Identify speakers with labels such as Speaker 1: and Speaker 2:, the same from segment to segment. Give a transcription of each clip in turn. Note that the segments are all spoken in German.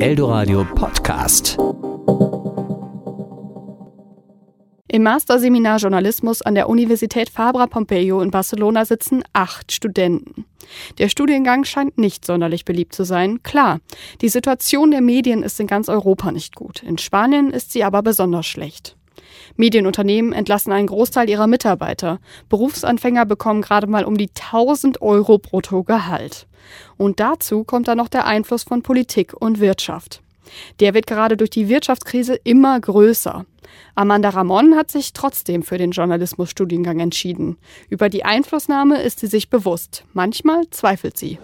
Speaker 1: Eldoradio Podcast.
Speaker 2: Im Masterseminar Journalismus an der Universität Fabra Pompeo in Barcelona sitzen acht Studenten. Der Studiengang scheint nicht sonderlich beliebt zu sein. Klar, die Situation der Medien ist in ganz Europa nicht gut. In Spanien ist sie aber besonders schlecht. Medienunternehmen entlassen einen Großteil ihrer Mitarbeiter. Berufsanfänger bekommen gerade mal um die 1000 Euro brutto Gehalt. Und dazu kommt dann noch der Einfluss von Politik und Wirtschaft. Der wird gerade durch die Wirtschaftskrise immer größer. Amanda Ramon hat sich trotzdem für den Journalismusstudiengang entschieden. Über die Einflussnahme ist sie sich bewusst. Manchmal zweifelt sie.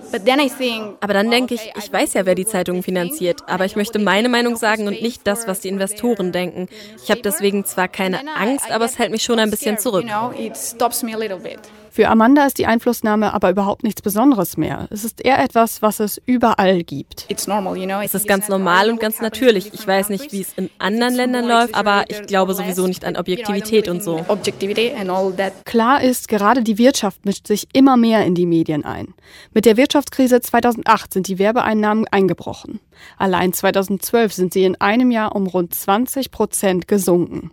Speaker 3: Aber dann denke ich, ich weiß ja, wer die Zeitungen finanziert, aber ich möchte meine Meinung sagen und nicht das, was die Investoren denken. Ich habe deswegen zwar keine Angst, aber es hält mich schon ein bisschen zurück.
Speaker 2: Für Amanda ist die Einflussnahme aber überhaupt nichts Besonderes mehr. Es ist eher etwas, was es überall gibt.
Speaker 3: Es ist ganz normal und ganz natürlich. Ich weiß nicht, wie es in anderen Ländern läuft, aber ich glaube sowieso nicht an Objektivität und so.
Speaker 2: Klar ist, gerade die Wirtschaft mischt sich immer mehr in die Medien ein. Mit der Wirtschaftskrise 2008 sind die Werbeeinnahmen eingebrochen. Allein 2012 sind sie in einem Jahr um rund 20 Prozent gesunken.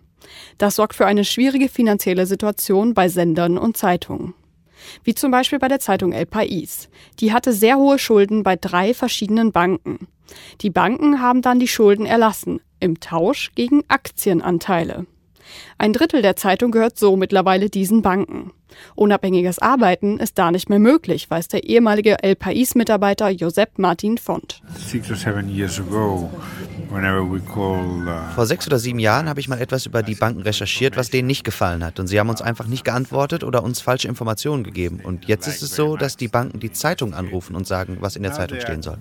Speaker 2: Das sorgt für eine schwierige finanzielle Situation bei Sendern und Zeitungen. Wie zum Beispiel bei der Zeitung El País. Die hatte sehr hohe Schulden bei drei verschiedenen Banken. Die Banken haben dann die Schulden erlassen, im Tausch gegen Aktienanteile. Ein Drittel der Zeitung gehört so mittlerweile diesen Banken. Unabhängiges Arbeiten ist da nicht mehr möglich, weiß der ehemalige El País-Mitarbeiter Josep Martin Font.
Speaker 4: Uh, Vor sechs oder sieben Jahren habe ich mal etwas über die Banken recherchiert, was denen nicht gefallen hat. Und sie haben uns einfach nicht geantwortet oder uns falsche Informationen gegeben. Und jetzt ist es so, dass die Banken die Zeitung anrufen und sagen, was in der Zeitung stehen soll.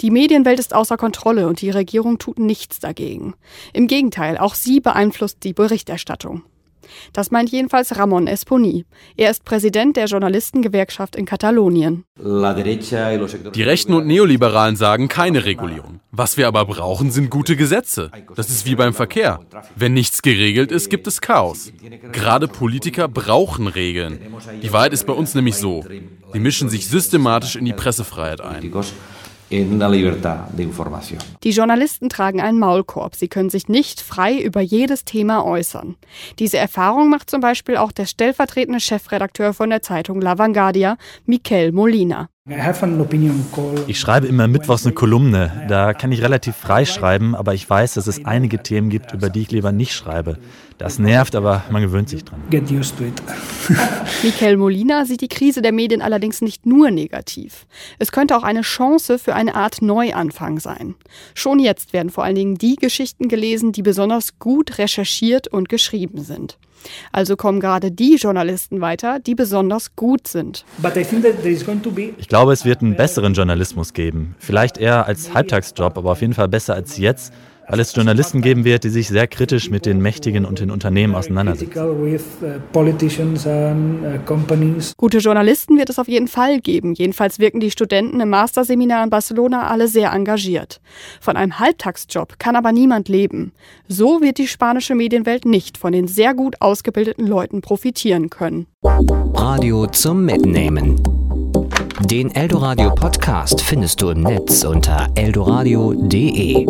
Speaker 2: Die Medienwelt ist außer Kontrolle und die Regierung tut nichts dagegen. Im Gegenteil, auch sie beeinflusst die Berichterstattung. Das meint jedenfalls Ramon Esponi. Er ist Präsident der Journalistengewerkschaft in Katalonien.
Speaker 5: Die Rechten und Neoliberalen sagen keine Regulierung. Was wir aber brauchen, sind gute Gesetze. Das ist wie beim Verkehr. Wenn nichts geregelt ist, gibt es Chaos. Gerade Politiker brauchen Regeln. Die Wahrheit ist bei uns nämlich so. Die mischen sich systematisch in die Pressefreiheit ein
Speaker 2: in la libertad de información. Die Journalisten tragen einen Maulkorb. Sie können sich nicht frei über jedes Thema äußern. Diese Erfahrung macht zum Beispiel auch der stellvertretende Chefredakteur von der Zeitung La Vanguardia, Miquel Molina.
Speaker 6: Ich schreibe immer mittwochs eine Kolumne. Da kann ich relativ frei schreiben, aber ich weiß, dass es einige Themen gibt, über die ich lieber nicht schreibe. Das nervt, aber man gewöhnt sich dran.
Speaker 2: Get used to it. Michael Molina sieht die Krise der Medien allerdings nicht nur negativ. Es könnte auch eine Chance für eine Art Neuanfang sein. Schon jetzt werden vor allen Dingen die Geschichten gelesen, die besonders gut recherchiert und geschrieben sind. Also kommen gerade die Journalisten weiter, die besonders gut sind.
Speaker 6: Ich glaube, es wird einen besseren Journalismus geben. Vielleicht eher als Halbtagsjob, aber auf jeden Fall besser als jetzt weil es Journalisten geben wird, die sich sehr kritisch mit den Mächtigen und den Unternehmen auseinandersetzen.
Speaker 2: Gute Journalisten wird es auf jeden Fall geben. Jedenfalls wirken die Studenten im Masterseminar in Barcelona alle sehr engagiert. Von einem Halbtagsjob kann aber niemand leben. So wird die spanische Medienwelt nicht von den sehr gut ausgebildeten Leuten profitieren können.
Speaker 1: Radio zum Mitnehmen. Den Eldoradio Podcast findest du im Netz unter eldoradio.de.